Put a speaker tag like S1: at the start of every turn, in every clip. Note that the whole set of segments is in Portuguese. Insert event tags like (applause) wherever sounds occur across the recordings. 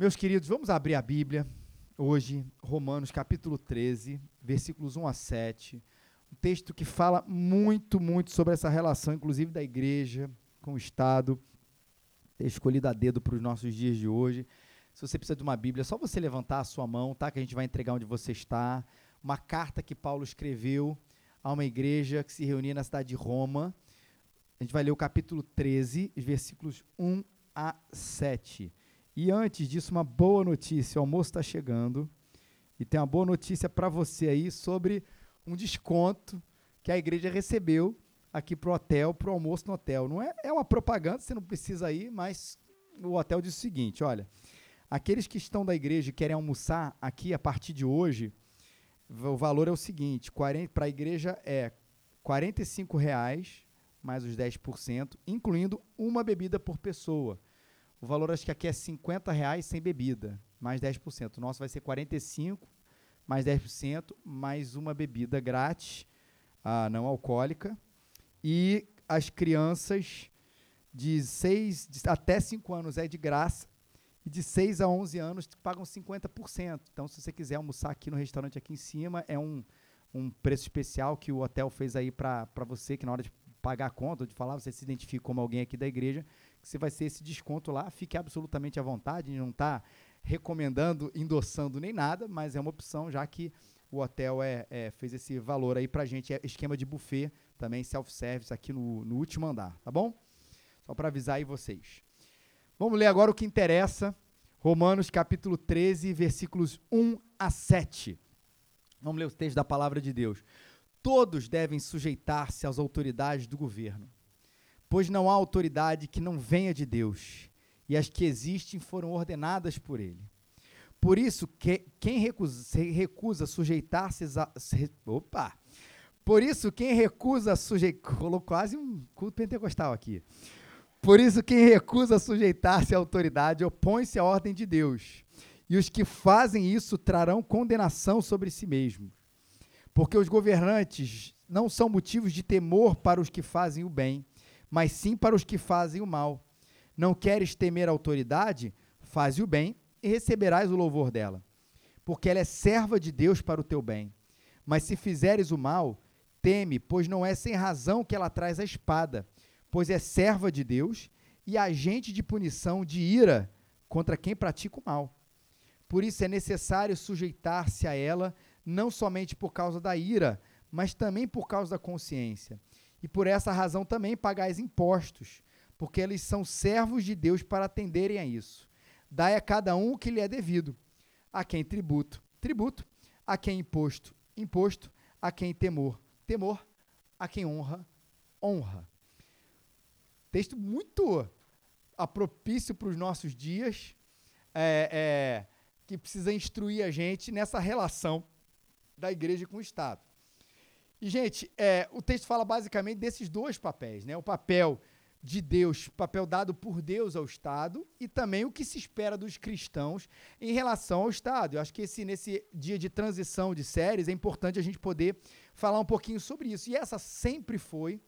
S1: Meus queridos, vamos abrir a Bíblia hoje, Romanos capítulo 13, versículos 1 a 7. Um texto que fala muito, muito sobre essa relação, inclusive da igreja com o Estado. Escolhido a dedo para os nossos dias de hoje. Se você precisa de uma Bíblia, é só você levantar a sua mão, tá? Que a gente vai entregar onde você está. Uma carta que Paulo escreveu a uma igreja que se reunia na cidade de Roma. A gente vai ler o capítulo 13, versículos 1 a 7. E antes disso, uma boa notícia: o almoço está chegando. E tem uma boa notícia para você aí sobre um desconto que a igreja recebeu aqui para o hotel, para o almoço no hotel. Não é, é uma propaganda, você não precisa ir, mas o hotel diz o seguinte: olha, aqueles que estão da igreja e querem almoçar aqui a partir de hoje, o valor é o seguinte: para a igreja é R$ reais mais os 10%, incluindo uma bebida por pessoa. O valor acho que aqui é 50 reais sem bebida, mais 10%. O nosso vai ser 45 mais 10%, mais uma bebida grátis, ah, não alcoólica. E as crianças de 6 de, até 5 anos é de graça. E de 6 a 11 anos pagam 50%. Então, se você quiser almoçar aqui no restaurante aqui em cima, é um, um preço especial que o hotel fez aí para você, que na hora de pagar a conta, de falar, você se identifica como alguém aqui da igreja, que você vai ser esse desconto lá. Fique absolutamente à vontade, não está recomendando, endossando nem nada, mas é uma opção, já que o hotel é, é fez esse valor aí para gente, é esquema de buffet, também self-service aqui no, no último andar, tá bom? Só para avisar aí vocês. Vamos ler agora o que interessa, Romanos capítulo 13, versículos 1 a 7. Vamos ler o texto da palavra de Deus. Todos devem sujeitar-se às autoridades do governo pois não há autoridade que não venha de Deus, e as que existem foram ordenadas por ele. Por isso, que, quem recusa, recusa sujeitar-se a. Opa! Por isso, quem recusa sujeitar. Colocou quase um culto pentecostal aqui. Por isso, quem recusa sujeitar-se à autoridade opõe-se à ordem de Deus. E os que fazem isso trarão condenação sobre si mesmos. Porque os governantes não são motivos de temor para os que fazem o bem, mas sim para os que fazem o mal. Não queres temer a autoridade? Faze o bem e receberás o louvor dela, porque ela é serva de Deus para o teu bem. Mas se fizeres o mal, teme, pois não é sem razão que ela traz a espada, pois é serva de Deus e agente de punição, de ira contra quem pratica o mal. Por isso é necessário sujeitar-se a ela, não somente por causa da ira, mas também por causa da consciência e por essa razão também pagais impostos, porque eles são servos de Deus para atenderem a isso. Dai a cada um o que lhe é devido. A quem tributo, tributo. A quem imposto, imposto. A quem temor, temor. A quem honra, honra. Texto muito propício para os nossos dias, é, é, que precisa instruir a gente nessa relação da igreja com o Estado. E, gente, é, o texto fala basicamente desses dois papéis, né? O papel de Deus, papel dado por Deus ao Estado, e também o que se espera dos cristãos em relação ao Estado. Eu acho que esse, nesse dia de transição de séries é importante a gente poder falar um pouquinho sobre isso. E essa sempre foi,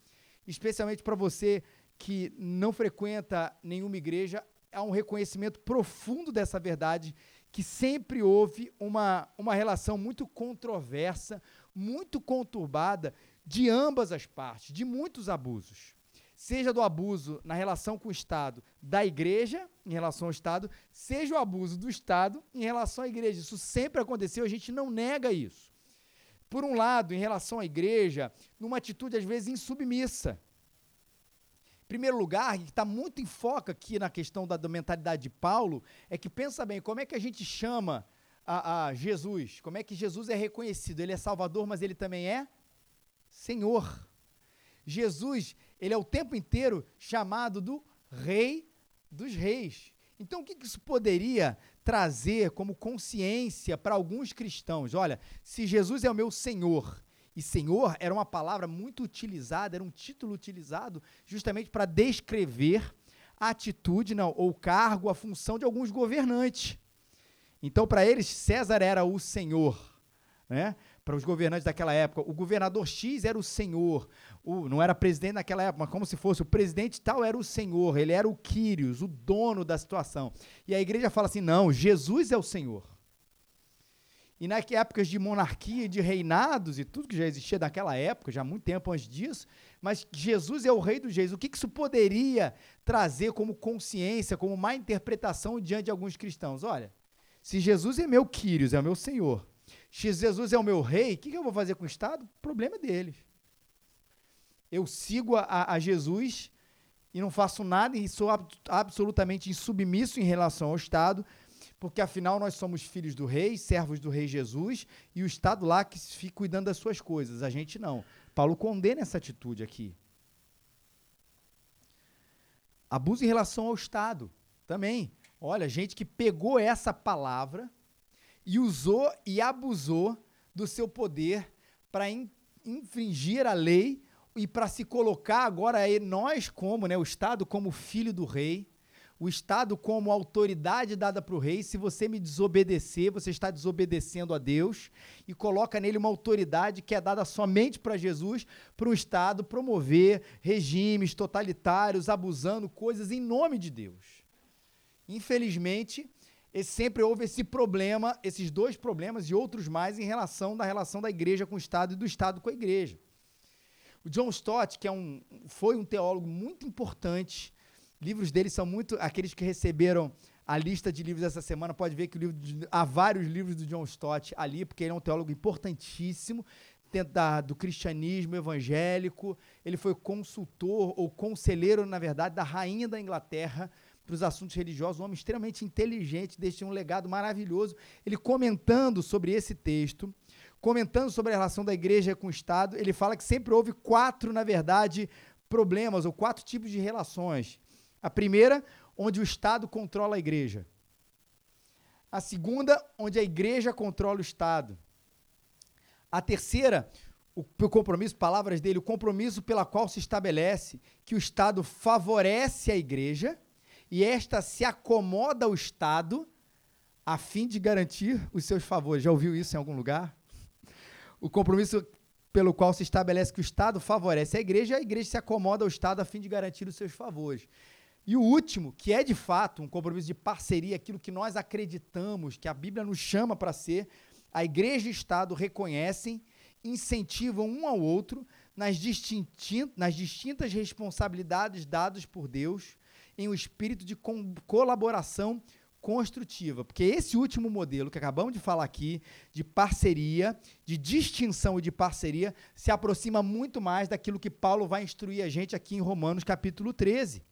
S1: especialmente para você que não frequenta nenhuma igreja, há um reconhecimento profundo dessa verdade que sempre houve uma, uma relação muito controversa, muito conturbada de ambas as partes, de muitos abusos. Seja do abuso na relação com o Estado da igreja, em relação ao Estado, seja o abuso do Estado em relação à igreja. Isso sempre aconteceu, a gente não nega isso. Por um lado, em relação à igreja, numa atitude às vezes insubmissa. Primeiro lugar, que está muito em foco aqui na questão da, da mentalidade de Paulo, é que pensa bem, como é que a gente chama a, a Jesus, como é que Jesus é reconhecido? Ele é Salvador, mas ele também é Senhor. Jesus, ele é o tempo inteiro chamado do Rei dos Reis. Então, o que isso poderia trazer como consciência para alguns cristãos? Olha, se Jesus é o meu Senhor, e Senhor era uma palavra muito utilizada, era um título utilizado justamente para descrever a atitude, não, ou o cargo, a função de alguns governantes. Então, para eles, César era o Senhor. Né? para os governantes daquela época. O governador X era o senhor, o, não era presidente naquela época, mas como se fosse o presidente tal era o senhor, ele era o Quírios, o dono da situação. E a igreja fala assim: não, Jesus é o senhor. E nas épocas de monarquia, de reinados e tudo que já existia naquela época, já há muito tempo antes disso, mas Jesus é o rei dos reis. O que isso poderia trazer como consciência, como má interpretação diante de alguns cristãos? Olha, se Jesus é meu Quírios, é o meu Senhor, se Jesus é o meu rei, o que, eu vou fazer com o Estado? O problema é deles. Eu sigo a, a Jesus e não faço nada e sou ab absolutamente insubmisso em relação ao Estado, porque afinal nós somos filhos do rei, servos do rei Jesus, e o Estado lá que fica cuidando das suas coisas, a gente não. Paulo condena essa atitude aqui. Abuso em relação ao Estado também. Olha, gente que pegou essa palavra e usou e abusou do seu poder para in, infringir a lei e para se colocar agora aí nós como, né, o Estado como filho do rei, o Estado como autoridade dada para o rei. Se você me desobedecer, você está desobedecendo a Deus e coloca nele uma autoridade que é dada somente para Jesus, para o Estado promover regimes totalitários, abusando coisas em nome de Deus. Infelizmente, sempre houve esse problema, esses dois problemas e outros mais em relação da relação da igreja com o Estado e do Estado com a igreja. O John Stott, que é um, foi um teólogo muito importante livros dele são muito. Aqueles que receberam a lista de livros essa semana, pode ver que de, há vários livros do John Stott ali, porque ele é um teólogo importantíssimo dentro da, do cristianismo evangélico. Ele foi consultor ou conselheiro, na verdade, da rainha da Inglaterra para os assuntos religiosos, um homem extremamente inteligente, deixa um legado maravilhoso. Ele comentando sobre esse texto, comentando sobre a relação da igreja com o Estado, ele fala que sempre houve quatro, na verdade, problemas ou quatro tipos de relações a primeira, onde o Estado controla a igreja. A segunda, onde a igreja controla o Estado. A terceira, o, o compromisso, palavras dele, o compromisso pela qual se estabelece que o Estado favorece a igreja e esta se acomoda ao Estado a fim de garantir os seus favores. Já ouviu isso em algum lugar? O compromisso pelo qual se estabelece que o Estado favorece a igreja e a igreja se acomoda ao Estado a fim de garantir os seus favores. E o último, que é de fato um compromisso de parceria, aquilo que nós acreditamos, que a Bíblia nos chama para ser, a igreja e o Estado reconhecem, incentivam um ao outro nas, nas distintas responsabilidades dadas por Deus em um espírito de colaboração construtiva. Porque esse último modelo que acabamos de falar aqui, de parceria, de distinção e de parceria, se aproxima muito mais daquilo que Paulo vai instruir a gente aqui em Romanos capítulo 13.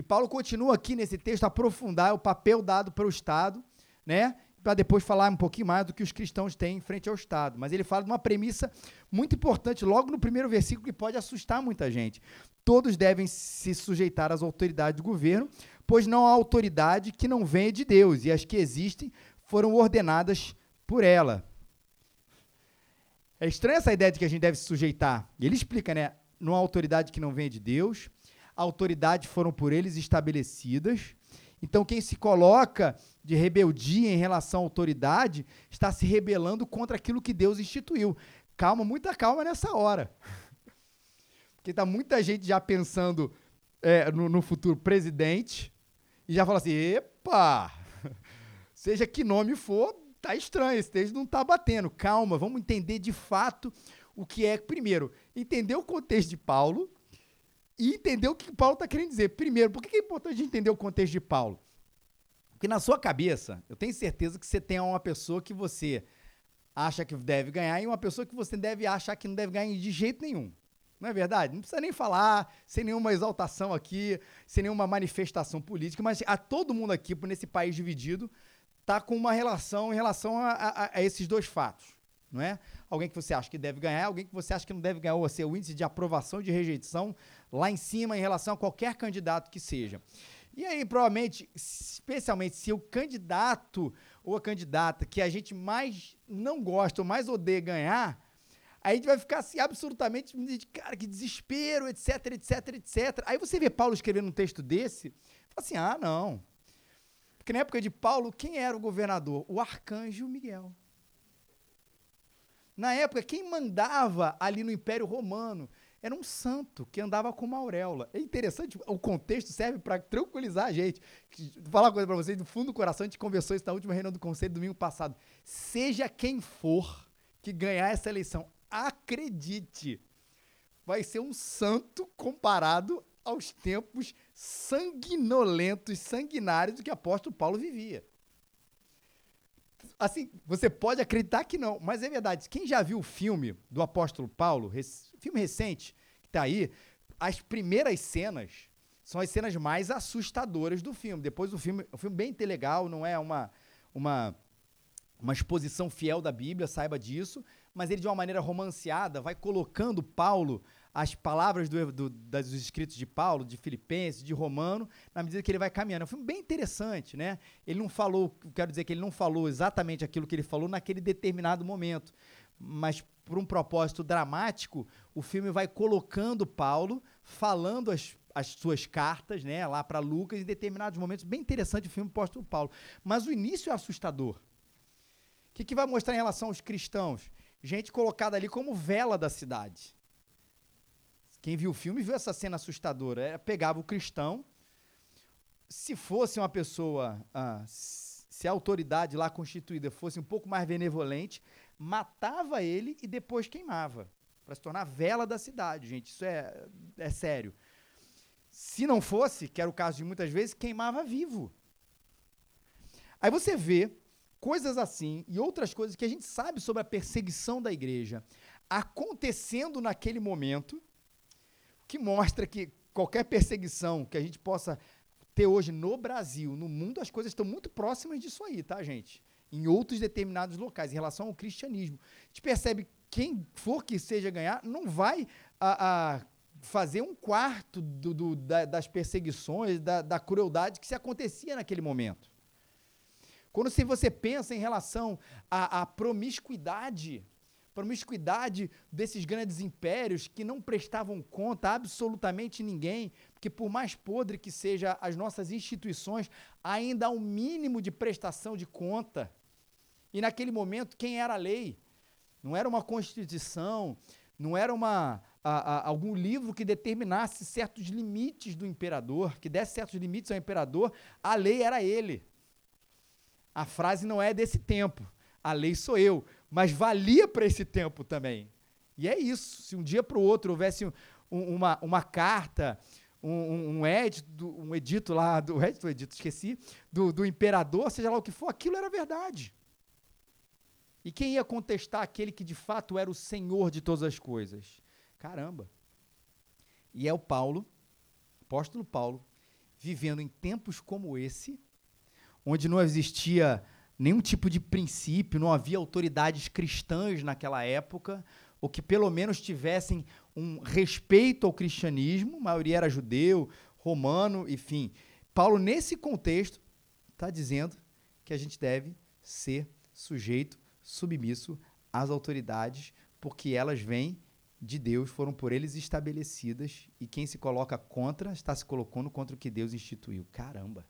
S1: E Paulo continua aqui nesse texto a aprofundar o papel dado para o Estado, né? Para depois falar um pouquinho mais do que os cristãos têm em frente ao Estado. Mas ele fala de uma premissa muito importante, logo no primeiro versículo, que pode assustar muita gente. Todos devem se sujeitar às autoridades do governo, pois não há autoridade que não venha de Deus, e as que existem foram ordenadas por ela. É estranha essa ideia de que a gente deve se sujeitar. Ele explica, né? Não há autoridade que não venha de Deus, autoridade foram por eles estabelecidas. Então, quem se coloca de rebeldia em relação à autoridade está se rebelando contra aquilo que Deus instituiu. Calma, muita calma nessa hora. (laughs) Porque está muita gente já pensando é, no, no, futuro presidente e já fala assim: epa, (laughs) seja que nome for, tá estranho, esse texto não está batendo. Calma, vamos entender de fato o que é. Primeiro, entender o contexto de Paulo e entender o que Paulo está querendo dizer. Primeiro, por que é importante entender o contexto de Paulo? Porque na sua cabeça, eu tenho certeza que você tem uma pessoa que você acha que deve ganhar e uma pessoa que você deve achar que não deve ganhar de jeito nenhum. Não é verdade? Não precisa nem falar, sem nenhuma exaltação aqui, sem nenhuma manifestação política, mas a todo mundo aqui, nesse país dividido, está com uma relação em relação a, a, a esses dois fatos não é? Alguém que você acha que deve ganhar, alguém que você acha que não deve ganhar, ou seja, o índice de aprovação e de rejeição lá em cima em relação a qualquer candidato que seja. E aí, provavelmente, especialmente se o candidato ou a candidata que a gente mais não gosta ou mais odeia ganhar, aí a gente vai ficar assim absolutamente cara, que desespero, etc, etc, etc. Aí você vê Paulo escrevendo um texto desse, fala assim: ah, não. Porque na época de Paulo, quem era o governador? O arcanjo Miguel. Na época, quem mandava ali no Império Romano era um santo que andava com uma auréola. É interessante, o contexto serve para tranquilizar a gente. Vou falar uma coisa para vocês, do fundo do coração, a gente conversou isso na última reunião do conselho domingo passado. Seja quem for que ganhar essa eleição, acredite, vai ser um santo comparado aos tempos sanguinolentos, sanguinários do que apóstolo Paulo vivia. Assim, você pode acreditar que não, mas é verdade. Quem já viu o filme do apóstolo Paulo, filme recente, que está aí, as primeiras cenas são as cenas mais assustadoras do filme. Depois o filme, o filme bem legal, não é uma, uma, uma exposição fiel da Bíblia, saiba disso, mas ele de uma maneira romanceada vai colocando Paulo as palavras do, do, dos escritos de Paulo, de Filipenses, de Romano, na medida que ele vai caminhando. É um filme bem interessante, né? Ele não falou, quero dizer que ele não falou exatamente aquilo que ele falou naquele determinado momento, mas por um propósito dramático, o filme vai colocando Paulo falando as, as suas cartas, né, lá para Lucas em determinados momentos. Bem interessante o filme apóstolo Paulo. Mas o início é assustador. O que, que vai mostrar em relação aos cristãos? Gente colocada ali como vela da cidade. Quem viu o filme viu essa cena assustadora. Era, pegava o cristão, se fosse uma pessoa, ah, se a autoridade lá constituída fosse um pouco mais benevolente, matava ele e depois queimava, para se tornar vela da cidade, gente. Isso é, é sério. Se não fosse, que era o caso de muitas vezes, queimava vivo. Aí você vê coisas assim e outras coisas que a gente sabe sobre a perseguição da igreja acontecendo naquele momento que mostra que qualquer perseguição que a gente possa ter hoje no Brasil, no mundo, as coisas estão muito próximas disso aí, tá, gente? Em outros determinados locais, em relação ao cristianismo. A gente percebe quem for que seja ganhar, não vai a, a fazer um quarto do, do, da, das perseguições, da, da crueldade que se acontecia naquele momento. Quando se você pensa em relação à, à promiscuidade promiscuidade desses grandes impérios que não prestavam conta a absolutamente ninguém, porque por mais podre que seja as nossas instituições, ainda há um mínimo de prestação de conta. E naquele momento, quem era a lei? Não era uma constituição, não era uma, a, a, algum livro que determinasse certos limites do imperador, que desse certos limites ao imperador, a lei era ele. A frase não é desse tempo, a lei sou eu mas valia para esse tempo também. E é isso. Se um dia para o outro houvesse um, uma, uma carta, um, um, edito, um edito lá, do (laughs) edito, edito, esqueci, do, do imperador, seja lá o que for, aquilo era verdade. E quem ia contestar aquele que de fato era o senhor de todas as coisas? Caramba. E é o Paulo, apóstolo Paulo, vivendo em tempos como esse, onde não existia nenhum tipo de princípio, não havia autoridades cristãs naquela época, ou que pelo menos tivessem um respeito ao cristianismo, a maioria era judeu, romano, enfim. Paulo, nesse contexto, está dizendo que a gente deve ser sujeito, submisso às autoridades, porque elas vêm de Deus, foram por eles estabelecidas, e quem se coloca contra está se colocando contra o que Deus instituiu. Caramba!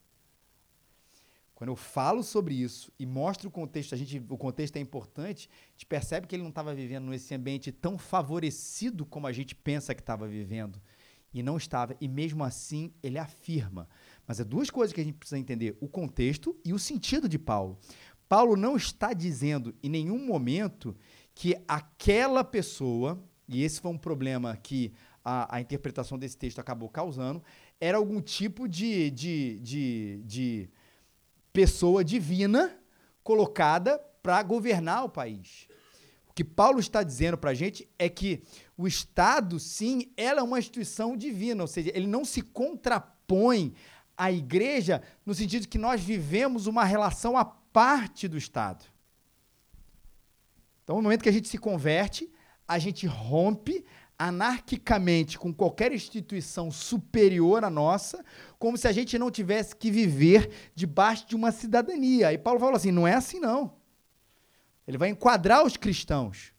S1: Quando eu falo sobre isso e mostro o contexto, a gente, o contexto é importante, a gente percebe que ele não estava vivendo nesse ambiente tão favorecido como a gente pensa que estava vivendo. E não estava. E mesmo assim, ele afirma. Mas é duas coisas que a gente precisa entender: o contexto e o sentido de Paulo. Paulo não está dizendo em nenhum momento que aquela pessoa, e esse foi um problema que a, a interpretação desse texto acabou causando, era algum tipo de, de, de, de pessoa divina colocada para governar o país. O que Paulo está dizendo para a gente é que o Estado, sim, ela é uma instituição divina, ou seja, ele não se contrapõe à igreja no sentido que nós vivemos uma relação à parte do Estado. Então, no momento que a gente se converte, a gente rompe anarquicamente com qualquer instituição superior à nossa, como se a gente não tivesse que viver debaixo de uma cidadania. E Paulo fala assim: não é assim não. Ele vai enquadrar os cristãos.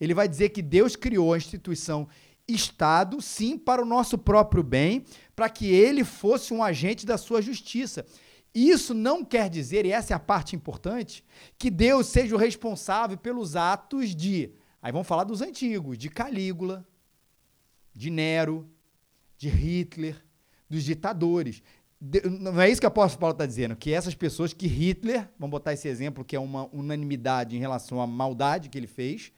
S1: Ele vai dizer que Deus criou a instituição Estado, sim, para o nosso próprio bem, para que ele fosse um agente da sua justiça. Isso não quer dizer, e essa é a parte importante, que Deus seja o responsável pelos atos de Aí vamos falar dos antigos, de Calígula, de Nero, de Hitler, dos ditadores. De, não é isso que o apóstolo Paulo está dizendo, que essas pessoas que Hitler, vamos botar esse exemplo que é uma unanimidade em relação à maldade que ele fez,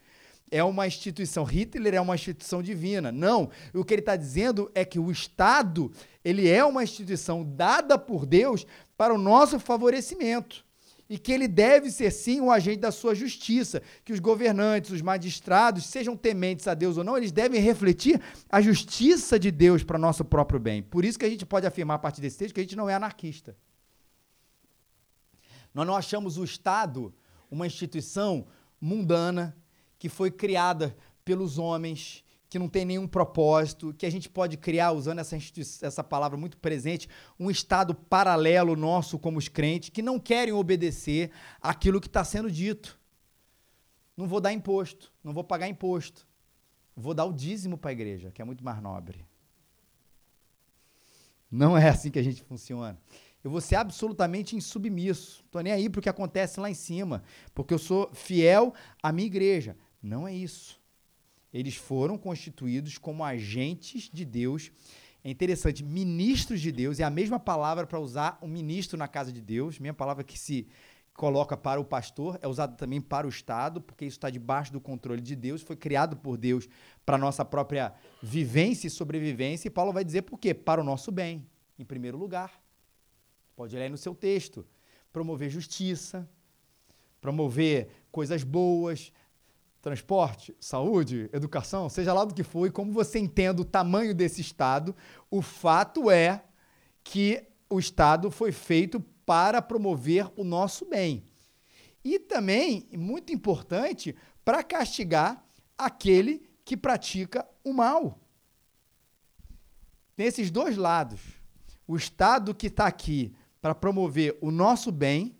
S1: é uma instituição, Hitler é uma instituição divina. Não, o que ele está dizendo é que o Estado, ele é uma instituição dada por Deus para o nosso favorecimento e que ele deve ser sim o agente da sua justiça, que os governantes, os magistrados, sejam tementes a Deus ou não, eles devem refletir a justiça de Deus para nosso próprio bem. Por isso que a gente pode afirmar a partir desse texto que a gente não é anarquista. Nós não achamos o Estado uma instituição mundana que foi criada pelos homens que não tem nenhum propósito, que a gente pode criar, usando essa, essa palavra muito presente, um estado paralelo nosso como os crentes, que não querem obedecer aquilo que está sendo dito. Não vou dar imposto, não vou pagar imposto. Vou dar o dízimo para a igreja, que é muito mais nobre. Não é assim que a gente funciona. Eu vou ser absolutamente insubmisso. Estou nem aí para o que acontece lá em cima, porque eu sou fiel à minha igreja. Não é isso eles foram constituídos como agentes de Deus. É interessante, ministros de Deus, é a mesma palavra para usar um ministro na casa de Deus, mesma palavra que se coloca para o pastor, é usada também para o Estado, porque isso está debaixo do controle de Deus, foi criado por Deus para a nossa própria vivência e sobrevivência, e Paulo vai dizer por quê? Para o nosso bem, em primeiro lugar. Pode ler no seu texto. Promover justiça, promover coisas boas, transporte, saúde, educação, seja lá do que for, e como você entenda o tamanho desse Estado, o fato é que o Estado foi feito para promover o nosso bem. E também, muito importante, para castigar aquele que pratica o mal. Tem esses dois lados. O Estado que está aqui para promover o nosso bem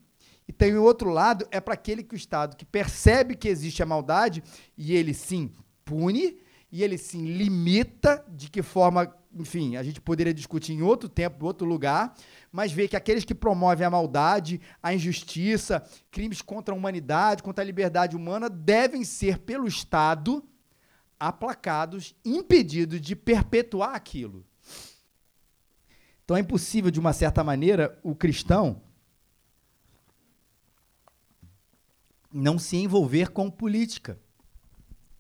S1: e tem o outro lado, é para aquele que o Estado que percebe que existe a maldade e ele sim pune e ele sim limita de que forma, enfim, a gente poderia discutir em outro tempo, em outro lugar, mas vê que aqueles que promovem a maldade, a injustiça, crimes contra a humanidade, contra a liberdade humana, devem ser pelo Estado aplacados, impedidos de perpetuar aquilo. Então é impossível, de uma certa maneira, o cristão não se envolver com política.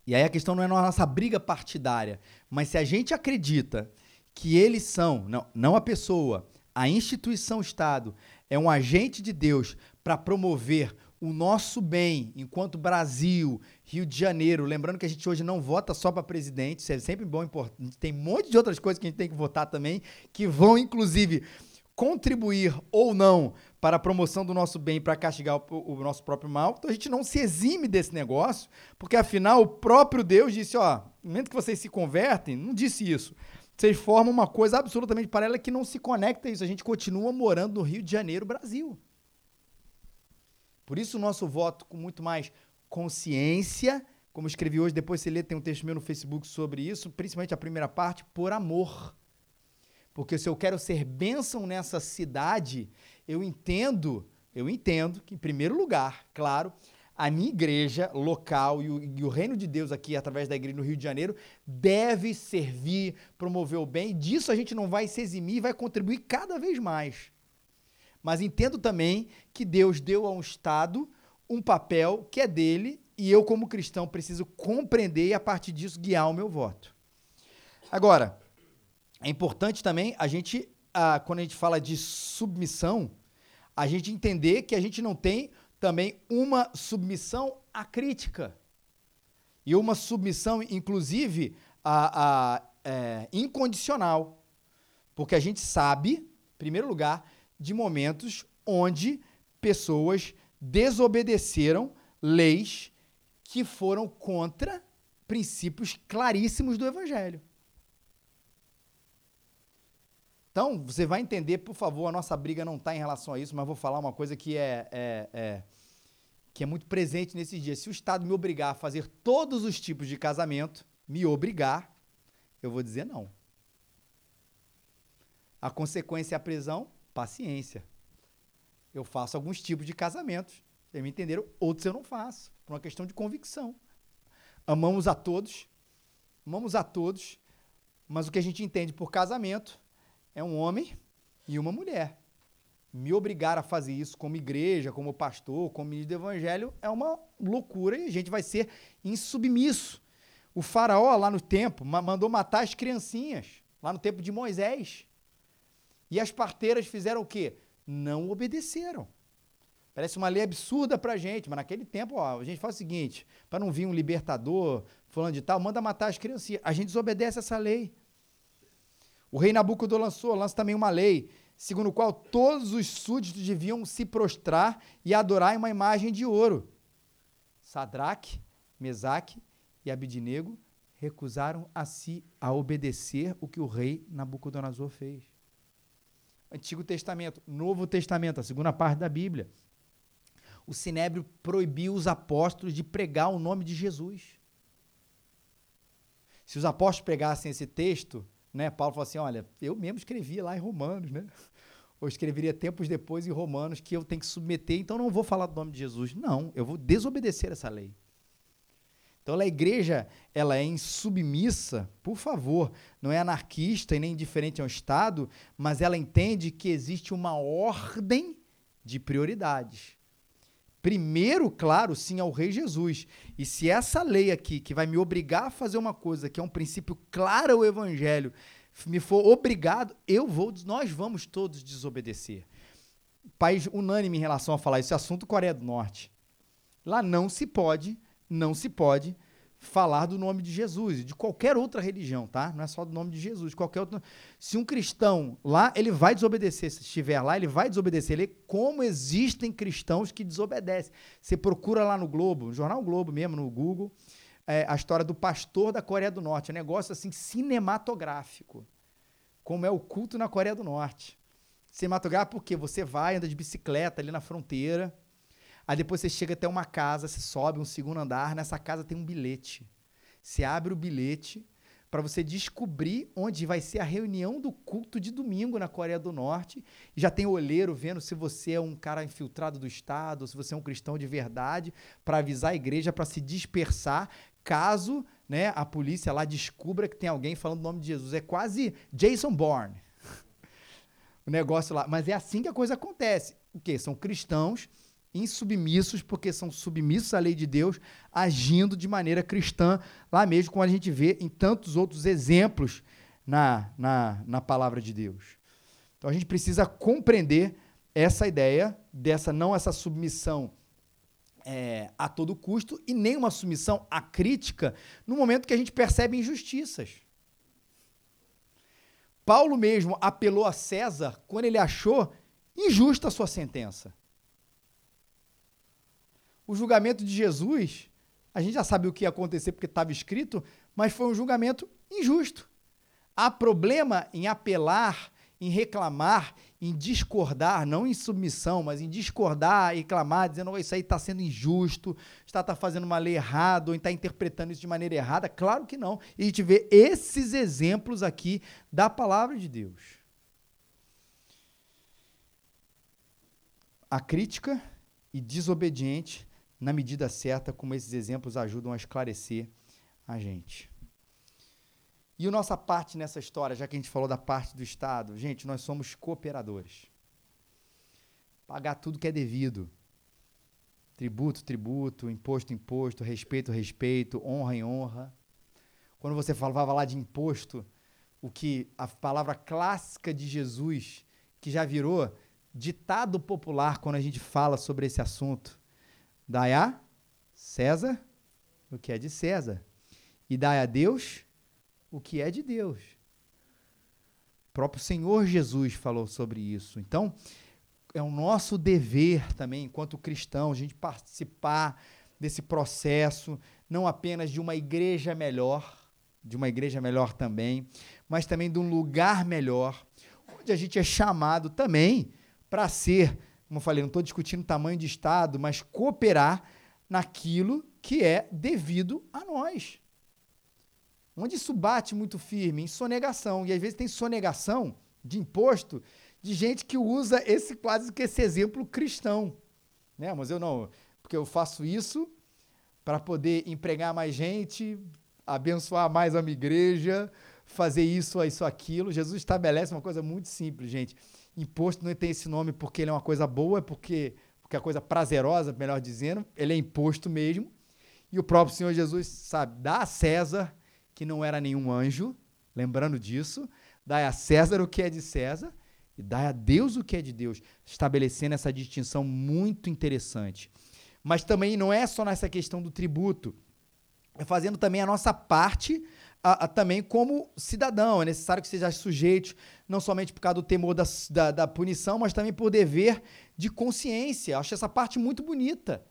S1: E aí a questão não é nossa briga partidária, mas se a gente acredita que eles são, não, não a pessoa, a instituição Estado é um agente de Deus para promover o nosso bem enquanto Brasil, Rio de Janeiro, lembrando que a gente hoje não vota só para presidente, isso é sempre bom, importante. Tem um monte de outras coisas que a gente tem que votar também, que vão inclusive contribuir ou não para a promoção do nosso bem, para castigar o, o, nosso próprio mal. Então a gente não se exime desse negócio, porque afinal o próprio Deus disse: ó, no momento que vocês se convertem, não disse isso. Vocês formam uma coisa absolutamente paralela que não se conecta a isso. A gente continua morando no Rio de Janeiro, Brasil. Por isso o nosso voto com muito mais consciência, como escrevi hoje, depois você lê, tem um texto meu no Facebook sobre isso, principalmente a primeira parte, por amor. Porque se eu quero ser bênção nessa cidade, eu entendo, eu entendo que, em primeiro lugar, claro, a minha igreja local e o, e o, reino de Deus aqui, através da igreja no Rio de Janeiro, deve servir, promover o bem. Disso a gente não vai se eximir vai contribuir cada vez mais. Mas entendo também que Deus deu a um Estado um papel que é dele e eu, como cristão, preciso compreender e, a partir disso, guiar o meu voto. Agora, é importante também a gente ah, quando a gente fala de submissão, a gente entender que a gente não tem também uma submissão à crítica. E uma submissão, inclusive, é, incondicional. Porque a gente sabe, em primeiro lugar, de momentos onde pessoas desobedeceram leis que foram contra princípios claríssimos do Evangelho. Então, você vai entender, por favor, a nossa briga não está em relação a isso, mas vou falar uma coisa que é, é, é, que é muito presente nesses dias. Se o Estado me obrigar a fazer todos os tipos de casamento, me obrigar, eu vou dizer não. A consequência é a prisão? Paciência. Eu faço alguns tipos de casamentos, vocês me entenderam? Outros eu não faço, por uma questão de convicção. amamos a todos, amamos a todos, mas o que a gente entende por casamento é um homem e uma mulher. Me obrigar a fazer isso como igreja, como pastor, como ministro do evangelho é uma loucura e a gente vai ser insubmisso. O faraó lá no tempo mandou matar as criancinhas, lá no tempo de Moisés. E as parteiras fizeram o quê? Não obedeceram. Parece uma lei absurda pra gente, mas naquele tempo, ó, a gente faz o seguinte: para não vir um libertador, falando de tal, manda matar as criancinhas. A gente desobedece essa lei. O rei Nabucodonosor lança também uma lei, segundo a qual todos os súditos deviam se prostrar e adorar uma imagem de ouro. Sadraque, Mesaque e Abidinego recusaram a si a obedecer o que o rei Nabucodonosor fez. Antigo Testamento, Novo Testamento, a segunda parte da Bíblia. O Sinédrio proibiu os apóstolos de pregar o nome de Jesus. Se os apóstolos pregassem esse texto, né, Paulo falou assim: olha, eu mesmo escrevia lá em Romanos, né? Ou escreveria tempos depois em Romanos que eu tenho que submeter, então não vou falar do nome de Jesus. Não, eu vou desobedecer essa lei. Então, a igreja ela é insubmissa, por favor, não é anarquista e nem indiferente ao Estado, mas ela entende que existe uma ordem de prioridades. Primeiro, claro, sim, ao Rei Jesus. E se essa lei aqui, que vai me obrigar a fazer uma coisa, que é um princípio claro ao Evangelho, me for obrigado, eu vou, nós vamos todos desobedecer. País unânime em relação a falar esse assunto, Coreia do Norte. Lá não se pode, não se pode falar do nome de Jesus e de qualquer outra religião, tá? Não é só do nome de Jesus, qualquer outro. Se um cristão lá, ele vai desobedecer. Se estiver lá, ele vai desobedecer. Ele, como existem cristãos que desobedecem. Você procura lá no Globo, no jornal Globo mesmo, no Google, é, a história do pastor da Coreia do Norte. É um negócio assim cinematográfico. Como é o culto na Coreia do Norte. Cinematográfico porque você vai, anda de bicicleta ali na fronteira Aí depois você chega até uma casa, você sobe um segundo andar, nessa casa tem um bilhete. Você abre o bilhete para você descobrir onde vai ser a reunião do culto de domingo na Coreia do Norte. E já tem olheiro vendo se você é um cara infiltrado do Estado, ou se você é um cristão de verdade, para avisar a igreja para se dispersar, caso né, a polícia lá descubra que tem alguém falando o nome de Jesus. É quase Jason Bourne. (laughs) o negócio lá. Mas é assim que a coisa acontece. O quê? São cristãos insubmissos, porque são submissos à lei de Deus, agindo de maneira cristã, lá mesmo, como a gente vê em tantos outros exemplos na, na, na palavra de Deus. Então a gente precisa compreender essa ideia dessa não essa submissão é, a todo custo e nem uma submissão à crítica no momento que a gente percebe injustiças. Paulo mesmo apelou a César quando ele achou injusta a sua sentença. O julgamento de Jesus, a gente já sabe o que ia acontecer porque estava escrito, mas foi um julgamento injusto. Há problema em apelar, em reclamar, em discordar, não em submissão, mas em discordar e clamar, dizendo oh, isso aí está sendo injusto, está tá fazendo uma lei errada, ou está interpretando isso de maneira errada. Claro que não. E a gente vê esses exemplos aqui da palavra de Deus. A crítica e desobediente na medida certa, como esses exemplos ajudam a esclarecer a gente. E a nossa parte nessa história, já que a gente falou da parte do Estado, gente, nós somos cooperadores. Pagar tudo que é devido. Tributo, tributo, imposto, imposto, respeito, respeito, honra em honra. Quando você falava lá de imposto, o que a palavra clássica de Jesus, que já virou ditado popular quando a gente fala sobre esse assunto, Dai a César o que é de César. E dai a Deus o que é de Deus. O próprio Senhor Jesus falou sobre isso. Então, é o nosso dever também, enquanto cristão, a gente participar desse processo, não apenas de uma igreja melhor, de uma igreja melhor também, mas também de um lugar melhor, onde a gente é chamado também para ser como eu falei, não estou discutindo tamanho de Estado, mas cooperar naquilo que é devido a nós. Onde isso bate muito firme? Em sonegação. E às vezes tem sonegação de imposto de gente que usa esse quase que esse exemplo cristão. Né? Mas eu não, porque eu faço isso para poder empregar mais gente, abençoar mais a minha igreja, fazer isso, isso, aquilo. Jesus estabelece uma coisa muito simples, gente. Imposto não tem esse nome porque ele é uma coisa boa, é porque, porque é coisa prazerosa, melhor dizendo, ele é imposto mesmo. E o próprio Senhor Jesus sabe, dá a César, que não era nenhum anjo, lembrando disso, dá a César o que é de César e dá a Deus o que é de Deus, estabelecendo essa distinção muito interessante. Mas também não é só nessa questão do tributo, é fazendo também a nossa parte a, a, também como cidadão. É necessário que seja sujeito, não somente por causa do temor da, da, da punição, mas também por dever de consciência. Acho essa parte muito bonita.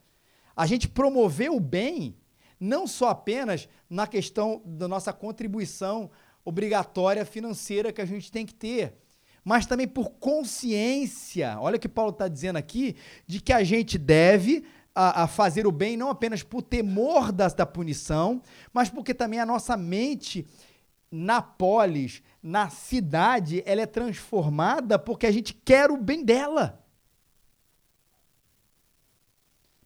S1: A gente promover o bem, não só apenas na questão da nossa contribuição obrigatória financeira que a gente tem que ter, mas também por consciência. Olha o que Paulo está dizendo aqui, de que a gente deve a, a, fazer o bem não apenas por temor das, da punição, mas porque também a nossa mente na polis, na cidade, ela é transformada porque a gente quer o bem dela.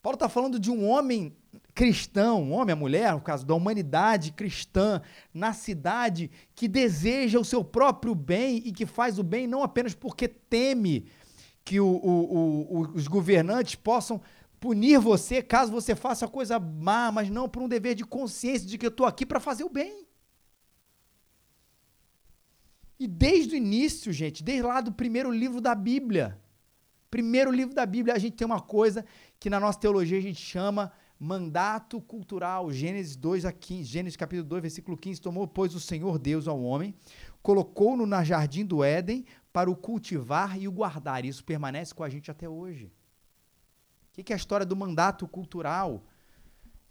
S1: Paulo está falando de um homem cristão, um homem, a mulher, no caso da humanidade cristã, na cidade, que deseja o seu próprio bem e que faz o bem não apenas porque teme que o, o, o, os governantes possam punir você caso você faça coisa má, mas não por um dever de consciência de que eu estou aqui para fazer o bem. E desde o início, gente, desde lá do primeiro livro da Bíblia, primeiro livro da Bíblia, a gente tem uma coisa que na nossa teologia a gente chama mandato cultural. Gênesis 2 a 15, Gênesis capítulo 2, versículo 15, tomou, pois, o Senhor Deus ao homem, colocou-no na jardim do Éden para o cultivar e o guardar. Isso permanece com a gente até hoje. O que é a história do mandato cultural?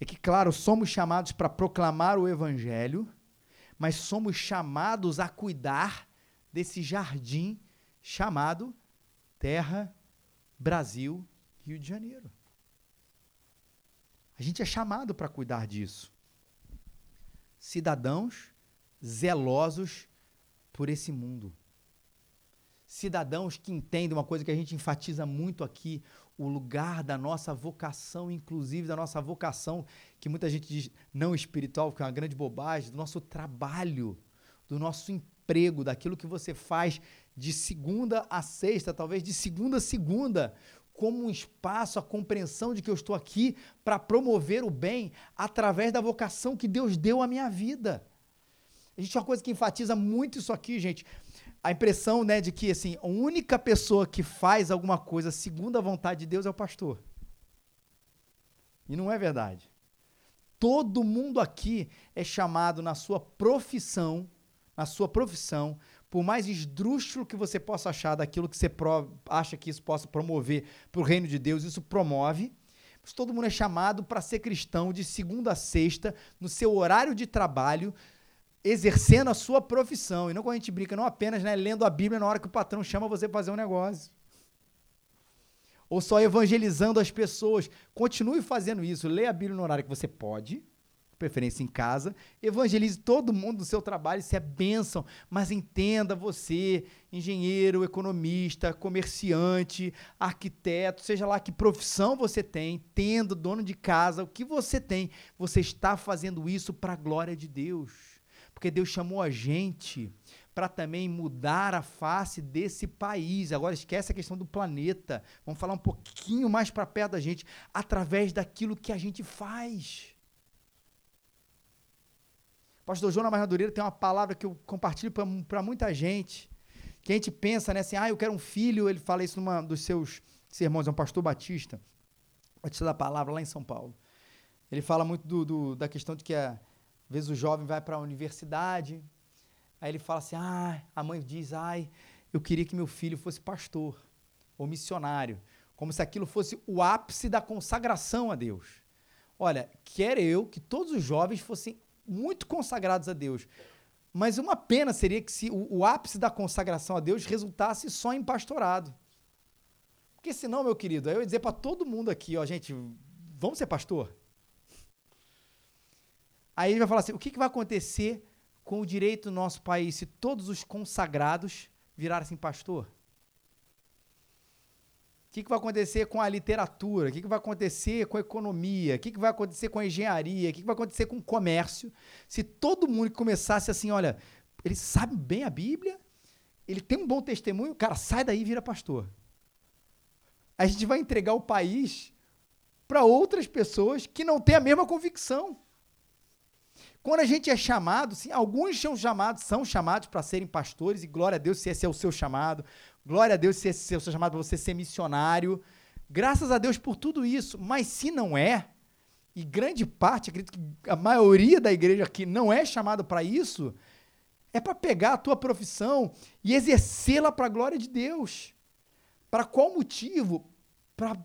S1: É que, claro, somos chamados para proclamar o evangelho, mas somos chamados a cuidar desse jardim chamado Terra, Brasil, Rio de Janeiro. A gente é chamado para cuidar disso. Cidadãos zelosos por esse mundo. Cidadãos que entendem uma coisa que a gente enfatiza muito aqui: o lugar da nossa vocação, inclusive da nossa vocação, que muita gente diz não espiritual, que é uma grande bobagem, do nosso trabalho, do nosso emprego, daquilo que você faz de segunda a sexta, talvez de segunda a segunda, como um espaço, a compreensão de que eu estou aqui para promover o bem através da vocação que Deus deu à minha vida. A gente tem uma coisa que enfatiza muito isso aqui, gente a impressão né, de que assim, a única pessoa que faz alguma coisa segundo a vontade de Deus é o pastor. E não é verdade. Todo mundo aqui é chamado na sua profissão, na sua profissão, por mais esdrúxulo que você possa achar daquilo que você acha que isso possa promover para o reino de Deus, isso promove. Todo mundo é chamado para ser cristão de segunda a sexta, no seu horário de trabalho, exercendo a sua profissão. E não quando a gente brinca, não apenas né, lendo a Bíblia na hora que o patrão chama você para fazer um negócio. Ou só evangelizando as pessoas. Continue fazendo isso. Leia a Bíblia no horário que você pode, preferência em casa. Evangelize todo mundo do seu trabalho, isso é bênção. Mas entenda você, engenheiro, economista, comerciante, arquiteto, seja lá que profissão você tem, tendo dono de casa, o que você tem, você está fazendo isso para a glória de Deus porque Deus chamou a gente para também mudar a face desse país. Agora esquece a questão do planeta. Vamos falar um pouquinho mais para perto da gente, através daquilo que a gente faz. Pastor João Madureira tem uma palavra que eu compartilho para muita gente. Que a gente pensa, né, assim, ah, eu quero um filho. Ele fala isso numa dos seus sermões, é um pastor batista, batista da palavra lá em São Paulo. Ele fala muito do, do da questão de que a, às vezes o jovem vai para a universidade, aí ele fala assim: ah, a mãe diz, ai, eu queria que meu filho fosse pastor ou missionário, como se aquilo fosse o ápice da consagração a Deus. Olha, quero eu que todos os jovens fossem muito consagrados a Deus. Mas uma pena seria que se o, o ápice da consagração a Deus resultasse só em pastorado. Porque senão, meu querido, aí eu ia dizer para todo mundo aqui, ó, gente, vamos ser pastor? Aí ele vai falar assim: o que, que vai acontecer com o direito do nosso país se todos os consagrados virassem pastor? O que, que vai acontecer com a literatura? O que, que vai acontecer com a economia? O que, que vai acontecer com a engenharia? O que, que vai acontecer com o comércio? Se todo mundo começasse assim, olha, ele sabe bem a Bíblia, ele tem um bom testemunho, cara, sai daí e vira pastor. A gente vai entregar o país para outras pessoas que não têm a mesma convicção. Quando a gente é chamado, sim, alguns são chamados, são chamados para serem pastores, e glória a Deus se esse é o seu chamado. Glória a Deus se esse é o seu chamado para você ser missionário. Graças a Deus por tudo isso. Mas se não é, e grande parte, acredito que a maioria da igreja aqui não é chamada para isso, é para pegar a tua profissão e exercê-la para a glória de Deus. Para qual motivo? Pra,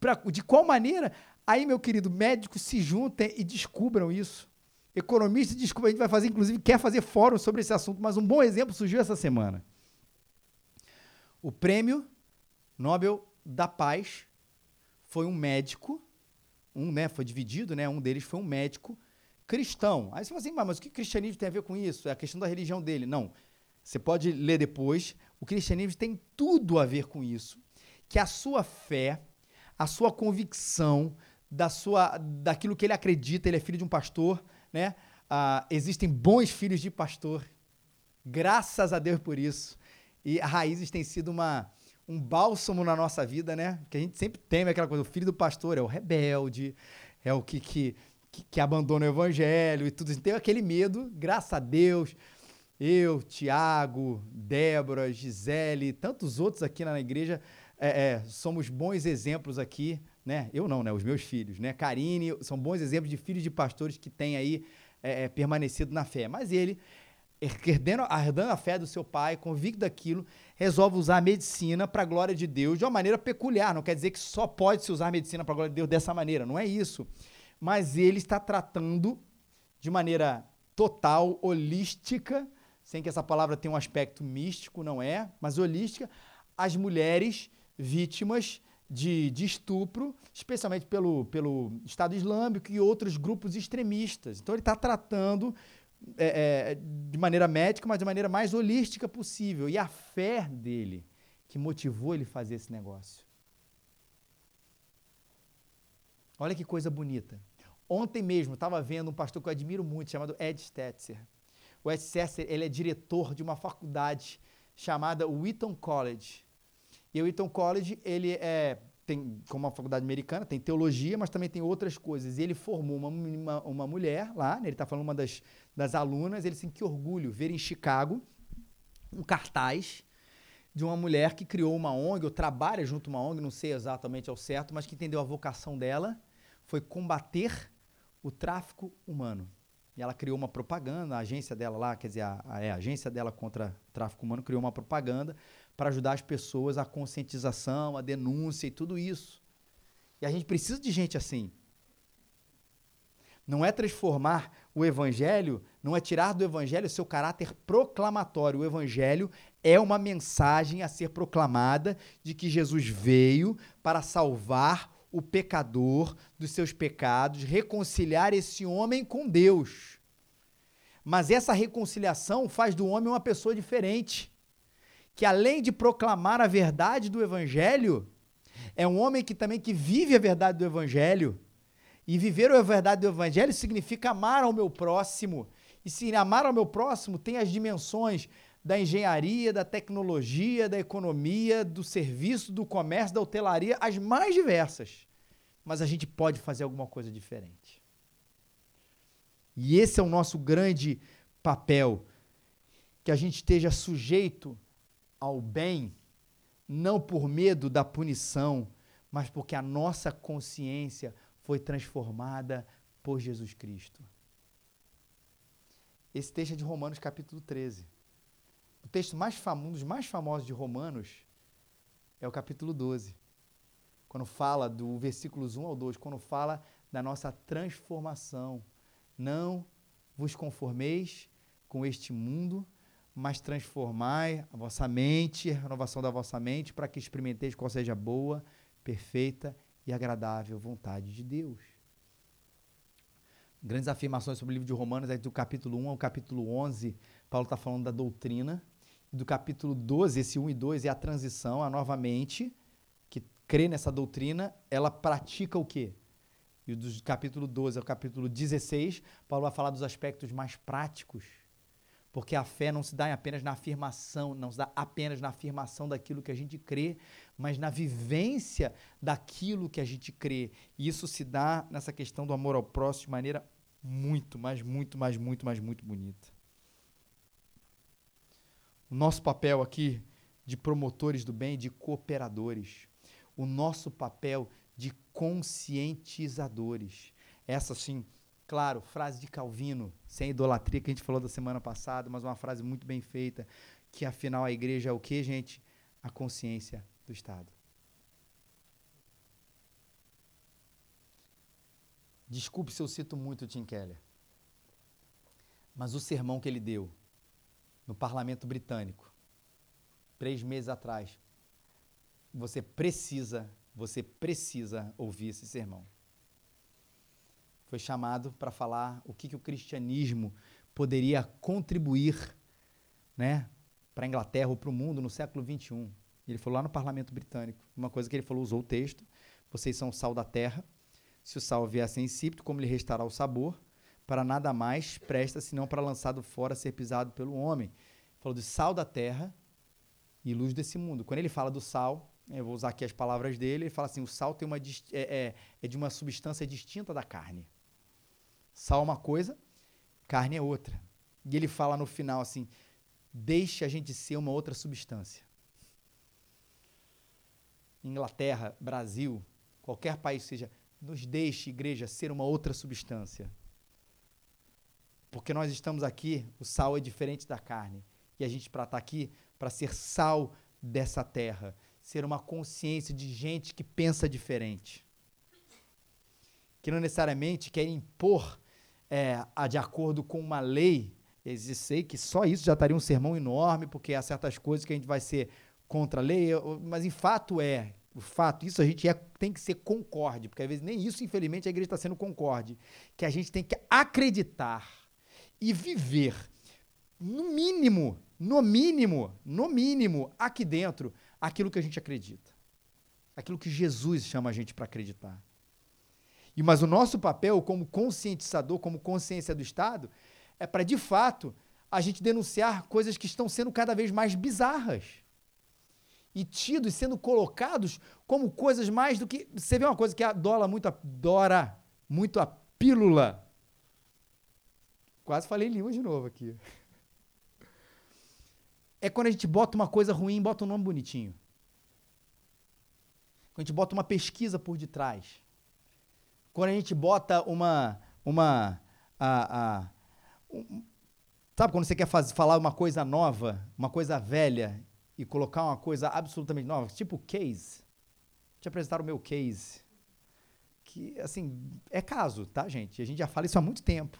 S1: pra, de qual maneira? Aí, meu querido, médicos se juntem e descubram isso. Economistas descubram. A gente vai fazer, inclusive, quer fazer fórum sobre esse assunto, mas um bom exemplo surgiu essa semana. O prêmio Nobel da Paz foi um médico, um, né, foi dividido, né, um deles foi um médico cristão. Aí você fala assim, mas o que o cristianismo tem a ver com isso? É a questão da religião dele. Não. Você pode ler depois. O cristianismo tem tudo a ver com isso. Que a sua fé, a sua convicção, da sua, daquilo que ele acredita, ele é filho de um pastor, né? Ah, existem bons filhos de pastor. Graças a Deus por isso. E a Raízes tem sido uma, um bálsamo na nossa vida, né? Que a gente sempre teme aquela coisa. O filho do pastor é o rebelde, é o que, que que, que abandona o evangelho e tudo. Tem aquele medo, graças a Deus. Eu, Tiago, Débora, Gisele, tantos outros aqui na igreja, é, é, somos bons exemplos aqui, né? Eu não, né? Os meus filhos, né? Karine, são bons exemplos de filhos de pastores que têm aí é, é permanecido na fé. Mas ele, herdando, herdando a fé do seu pai, convicto daquilo, resolve usar a medicina para a glória de Deus de uma maneira peculiar. Não quer dizer que só pode se usar a medicina para a glória de Deus dessa maneira. Não é isso mas ele está tratando de maneira total, holística, sem que essa palavra tenha um aspecto místico, não é, mas holística, as mulheres vítimas de, de estupro, especialmente pelo, pelo Estado Islâmico e outros grupos extremistas. Então ele está tratando é, é, de maneira médica, mas de maneira mais holística possível. E a fé dele que motivou ele fazer esse negócio. Olha que coisa bonita. Ontem mesmo, estava vendo um pastor que eu admiro muito, chamado Ed Stetzer. O Ed Stetzer ele é diretor de uma faculdade chamada Wheaton College. E o Wheaton College, ele é, tem, como uma faculdade americana, tem teologia, mas também tem outras coisas. E ele formou uma, uma, uma mulher lá, né, ele está falando uma das, das alunas, ele assim, que orgulho ver em Chicago um cartaz de uma mulher que criou uma ONG, ou trabalha junto a uma ONG, não sei exatamente ao certo, mas que entendeu a vocação dela, foi combater o tráfico humano. E ela criou uma propaganda, a agência dela lá, quer dizer, a, a, é, a agência dela contra tráfico humano criou uma propaganda para ajudar as pessoas a conscientização, a denúncia e tudo isso. E a gente precisa de gente assim. Não é transformar o evangelho, não é tirar do evangelho seu caráter proclamatório. O evangelho é uma mensagem a ser proclamada de que Jesus veio para salvar o pecador dos seus pecados, reconciliar esse homem com Deus. Mas essa reconciliação faz do homem uma pessoa diferente, que além de proclamar a verdade do evangelho, é um homem que também que vive a verdade do evangelho. E viver a verdade do evangelho significa amar ao meu próximo. E se amar ao meu próximo tem as dimensões da engenharia, da tecnologia, da economia, do serviço, do comércio, da hotelaria, as mais diversas. Mas a gente pode fazer alguma coisa diferente. E esse é o nosso grande papel, que a gente esteja sujeito ao bem, não por medo da punição, mas porque a nossa consciência foi transformada por Jesus Cristo. Esse texto é de Romanos capítulo 13. O texto mais famoso, um dos mais famosos de Romanos é o capítulo 12. Quando fala do versículos 1 ao 2, quando fala da nossa transformação. Não vos conformeis com este mundo, mas transformai a vossa mente, a renovação da vossa mente, para que experimenteis qual seja a boa, perfeita e agradável vontade de Deus. Grandes afirmações sobre o livro de Romanos, do capítulo 1 ao capítulo 11, Paulo está falando da doutrina. Do capítulo 12, esse 1 e 2 é a transição, a nova mente, que crê nessa doutrina, ela pratica o quê? E do capítulo 12 ao capítulo 16, Paulo vai falar dos aspectos mais práticos. Porque a fé não se dá apenas na afirmação, não se dá apenas na afirmação daquilo que a gente crê, mas na vivência daquilo que a gente crê. E isso se dá nessa questão do amor ao próximo de maneira muito, mas muito, mas muito, mas muito bonita. O nosso papel aqui de promotores do bem, de cooperadores. O nosso papel de conscientizadores. Essa, sim, claro, frase de Calvino, sem idolatria, que a gente falou da semana passada, mas uma frase muito bem feita, que afinal a igreja é o que, gente? A consciência do Estado. Desculpe se eu cito muito o Tim Keller, mas o sermão que ele deu no parlamento britânico, três meses atrás, você precisa, você precisa ouvir esse sermão. Foi chamado para falar o que, que o cristianismo poderia contribuir né, para a Inglaterra ou para o mundo no século XXI. Ele falou lá no parlamento britânico. Uma coisa que ele falou, usou o texto: vocês são o sal da terra. Se o sal vier a ser insípido, como lhe restará o sabor? para nada mais presta senão para lançado fora ser pisado pelo homem. Falou de sal da terra e luz desse mundo. Quando ele fala do sal, eu vou usar aqui as palavras dele, ele fala assim: o sal tem uma, é, é, é de uma substância distinta da carne. Sal é uma coisa, carne é outra. E ele fala no final assim: deixe a gente ser uma outra substância. Inglaterra, Brasil, qualquer país seja, nos deixe, igreja, ser uma outra substância. Porque nós estamos aqui, o sal é diferente da carne. E a gente para estar tá aqui para ser sal dessa terra, ser uma consciência de gente que pensa diferente. Que não necessariamente quer impor é, a, de acordo com uma lei. Eu sei que só isso já estaria um sermão enorme, porque há certas coisas que a gente vai ser contra a lei, mas em fato é o fato, isso a gente é, tem que ser concorde, porque às vezes nem isso, infelizmente, a igreja está sendo concorde. Que a gente tem que acreditar e viver, no mínimo, no mínimo, no mínimo, aqui dentro, aquilo que a gente acredita. Aquilo que Jesus chama a gente para acreditar. E mas o nosso papel como conscientizador, como consciência do Estado, é para de fato a gente denunciar coisas que estão sendo cada vez mais bizarras. E tidos sendo colocados como coisas mais do que. Você vê uma coisa que adora muito, adora muito a pílula Quase falei língua de novo aqui. É quando a gente bota uma coisa ruim bota um nome bonitinho. Quando a gente bota uma pesquisa por detrás. Quando a gente bota uma. uma a, a, um, sabe quando você quer fazer, falar uma coisa nova, uma coisa velha, e colocar uma coisa absolutamente nova? Tipo case. Te apresentar o meu case. Que, assim, é caso, tá, gente? A gente já fala isso há muito tempo.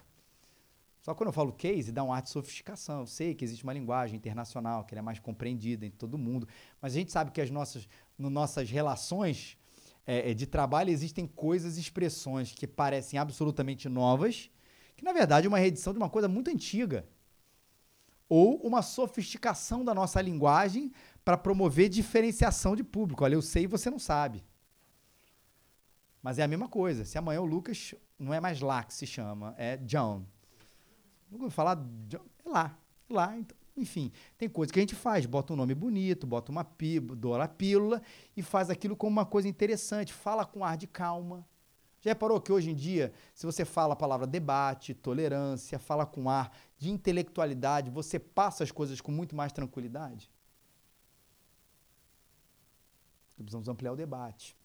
S1: Só que quando eu falo case, dá um ar de sofisticação. Eu sei que existe uma linguagem internacional que é mais compreendida em todo mundo, mas a gente sabe que as nossas, nas nossas relações é, é, de trabalho existem coisas, expressões que parecem absolutamente novas, que na verdade é uma reedição de uma coisa muito antiga. Ou uma sofisticação da nossa linguagem para promover diferenciação de público. Olha, eu sei e você não sabe. Mas é a mesma coisa. Se amanhã o Lucas não é mais lá que se chama, é John. Vou falar de, é lá, é lá. Então, enfim, tem coisa que a gente faz, bota um nome bonito, bota uma pílula, a pílula e faz aquilo como uma coisa interessante, fala com ar de calma. Já reparou que hoje em dia, se você fala a palavra debate, tolerância, fala com ar de intelectualidade, você passa as coisas com muito mais tranquilidade? Precisamos ampliar o debate.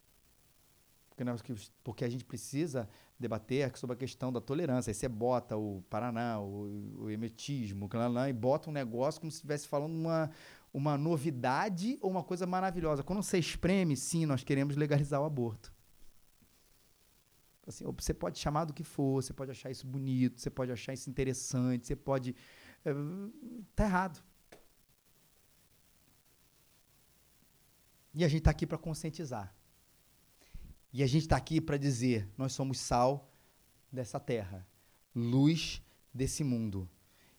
S1: Porque, nós, porque a gente precisa debater sobre a questão da tolerância. Aí você bota o Paraná, o, o emetismo, e bota um negócio como se estivesse falando uma, uma novidade ou uma coisa maravilhosa. Quando você espreme, sim, nós queremos legalizar o aborto. Assim, você pode chamar do que for, você pode achar isso bonito, você pode achar isso interessante, você pode. É, tá errado. E a gente está aqui para conscientizar. E a gente está aqui para dizer: nós somos sal dessa terra, luz desse mundo.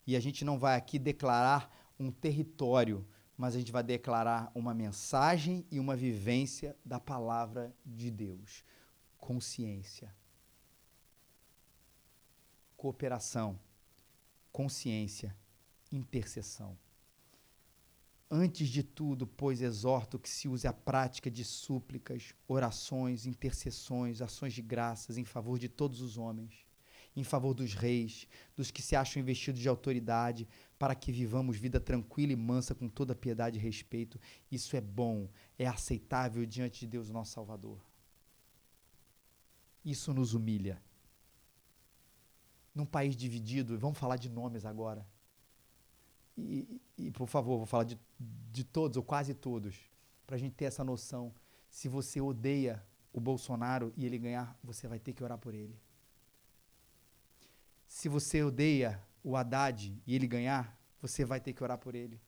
S1: E a gente não vai aqui declarar um território, mas a gente vai declarar uma mensagem e uma vivência da palavra de Deus. Consciência. Cooperação. Consciência. Intercessão. Antes de tudo, pois, exorto que se use a prática de súplicas, orações, intercessões, ações de graças em favor de todos os homens, em favor dos reis, dos que se acham investidos de autoridade, para que vivamos vida tranquila e mansa com toda piedade e respeito. Isso é bom, é aceitável diante de Deus, nosso Salvador. Isso nos humilha. Num país dividido, vamos falar de nomes agora e, e, por favor, vou falar de, de todos, ou quase todos, para a gente ter essa noção. Se você odeia o Bolsonaro e ele ganhar, você vai ter que orar por ele. Se você odeia o Haddad e ele ganhar, você vai ter que orar por ele.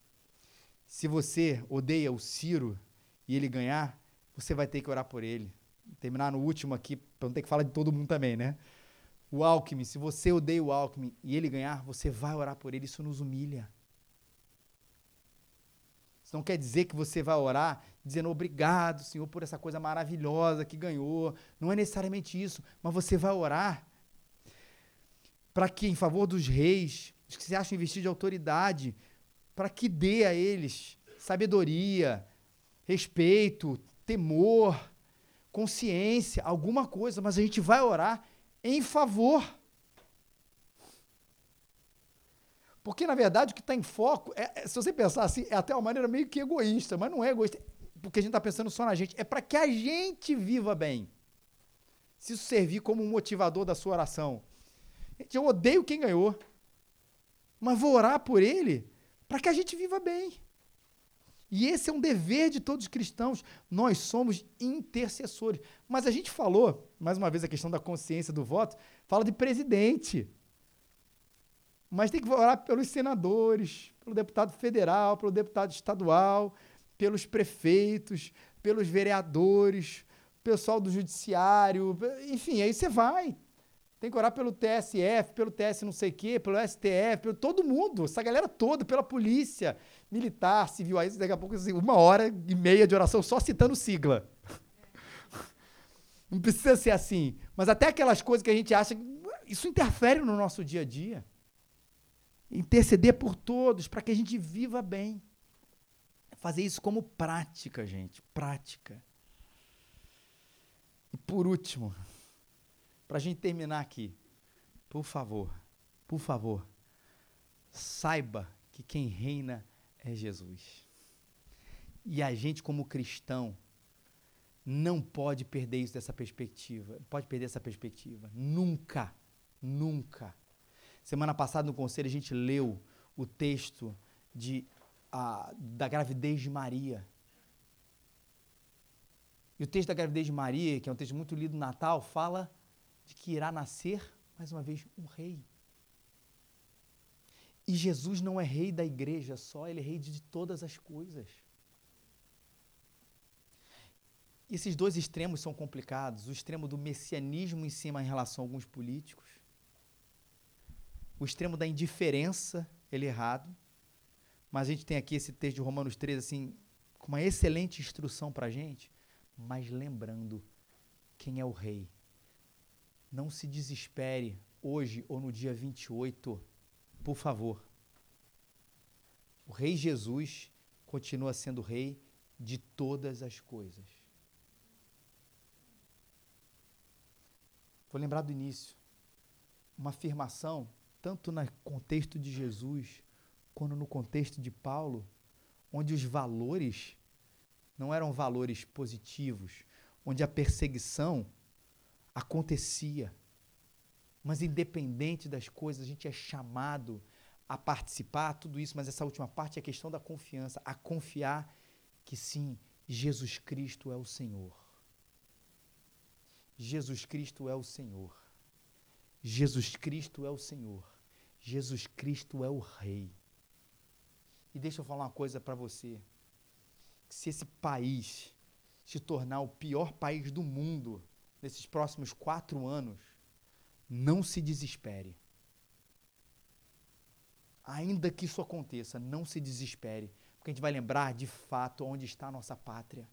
S1: Se você odeia o Ciro e ele ganhar, você vai ter que orar por ele. Vou terminar no último aqui, para não ter que falar de todo mundo também, né? O Alckmin, se você odeia o Alckmin e ele ganhar, você vai orar por ele, isso nos humilha. Isso não quer dizer que você vai orar dizendo obrigado, Senhor, por essa coisa maravilhosa que ganhou. Não é necessariamente isso, mas você vai orar para que, em favor dos reis, os que se acham investidos de autoridade, para que dê a eles sabedoria, respeito, temor, consciência, alguma coisa, mas a gente vai orar em favor Porque, na verdade, o que está em foco, é, é, se você pensar assim, é até uma maneira meio que egoísta, mas não é egoísta, porque a gente está pensando só na gente. É para que a gente viva bem. Se isso servir como um motivador da sua oração. Gente, eu odeio quem ganhou, mas vou orar por ele para que a gente viva bem. E esse é um dever de todos os cristãos. Nós somos intercessores. Mas a gente falou, mais uma vez, a questão da consciência do voto, fala de presidente. Mas tem que orar pelos senadores, pelo deputado federal, pelo deputado estadual, pelos prefeitos, pelos vereadores, pessoal do judiciário, enfim, aí você vai. Tem que orar pelo TSF, pelo TS não sei o quê, pelo STF, pelo todo mundo, essa galera toda, pela polícia, militar, civil. Aí daqui a pouco, assim, uma hora e meia de oração só citando sigla. Não precisa ser assim. Mas até aquelas coisas que a gente acha, isso interfere no nosso dia a dia interceder por todos, para que a gente viva bem. Fazer isso como prática, gente, prática. E por último, para a gente terminar aqui, por favor, por favor, saiba que quem reina é Jesus. E a gente, como cristão, não pode perder isso dessa perspectiva. Pode perder essa perspectiva. Nunca, nunca. Semana passada no conselho a gente leu o texto de, a, da gravidez de Maria. E o texto da gravidez de Maria, que é um texto muito lido no Natal, fala de que irá nascer, mais uma vez, um rei. E Jesus não é rei da igreja só, ele é rei de todas as coisas. E esses dois extremos são complicados. O extremo do messianismo em cima em relação a alguns políticos o extremo da indiferença, ele é errado. Mas a gente tem aqui esse texto de Romanos 3, assim, com uma excelente instrução para a gente, mas lembrando quem é o rei. Não se desespere hoje ou no dia 28, por favor. O rei Jesus continua sendo rei de todas as coisas. Vou lembrar do início. Uma afirmação tanto no contexto de Jesus, quanto no contexto de Paulo, onde os valores não eram valores positivos, onde a perseguição acontecia. Mas independente das coisas, a gente é chamado a participar, tudo isso, mas essa última parte é a questão da confiança, a confiar que sim, Jesus Cristo é o Senhor. Jesus Cristo é o Senhor. Jesus Cristo é o Senhor. Jesus Cristo é o Rei. E deixa eu falar uma coisa para você. Se esse país se tornar o pior país do mundo nesses próximos quatro anos, não se desespere. Ainda que isso aconteça, não se desespere, porque a gente vai lembrar de fato onde está a nossa pátria.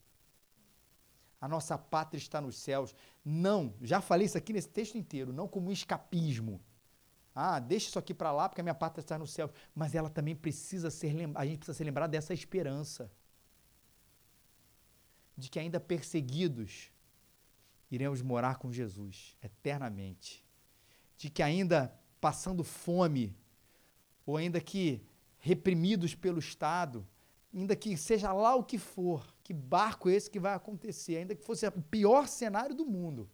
S1: A nossa pátria está nos céus. Não, já falei isso aqui nesse texto inteiro, não como um escapismo. Ah, deixa isso aqui para lá porque a minha pátria está no céu. Mas ela também precisa ser a gente precisa ser lembrado dessa esperança de que ainda perseguidos iremos morar com Jesus eternamente. De que ainda passando fome ou ainda que reprimidos pelo Estado, ainda que seja lá o que for, que barco esse que vai acontecer, ainda que fosse o pior cenário do mundo,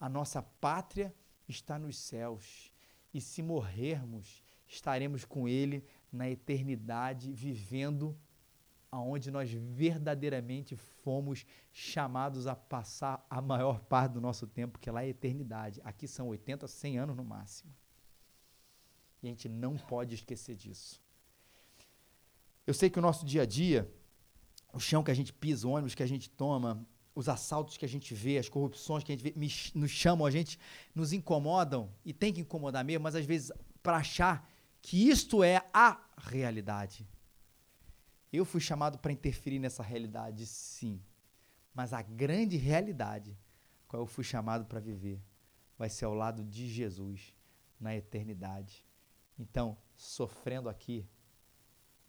S1: a nossa pátria está nos céus. E se morrermos, estaremos com Ele na eternidade, vivendo aonde nós verdadeiramente fomos chamados a passar a maior parte do nosso tempo, que é lá é a eternidade. Aqui são 80, 100 anos no máximo. E a gente não pode esquecer disso. Eu sei que o nosso dia a dia, o chão que a gente pisa, o ônibus que a gente toma, os assaltos que a gente vê, as corrupções que a gente vê, me, nos chamam, a gente nos incomodam, e tem que incomodar mesmo, mas às vezes para achar que isto é a realidade. Eu fui chamado para interferir nessa realidade, sim. Mas a grande realidade, qual eu fui chamado para viver, vai ser ao lado de Jesus na eternidade. Então, sofrendo aqui,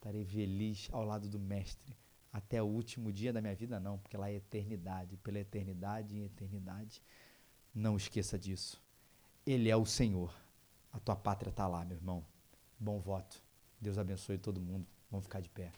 S1: estarei feliz ao lado do Mestre até o último dia da minha vida, não, porque lá é eternidade, pela eternidade em eternidade. Não esqueça disso. Ele é o Senhor. A tua pátria está lá, meu irmão. Bom voto. Deus abençoe todo mundo. Vamos ficar de pé.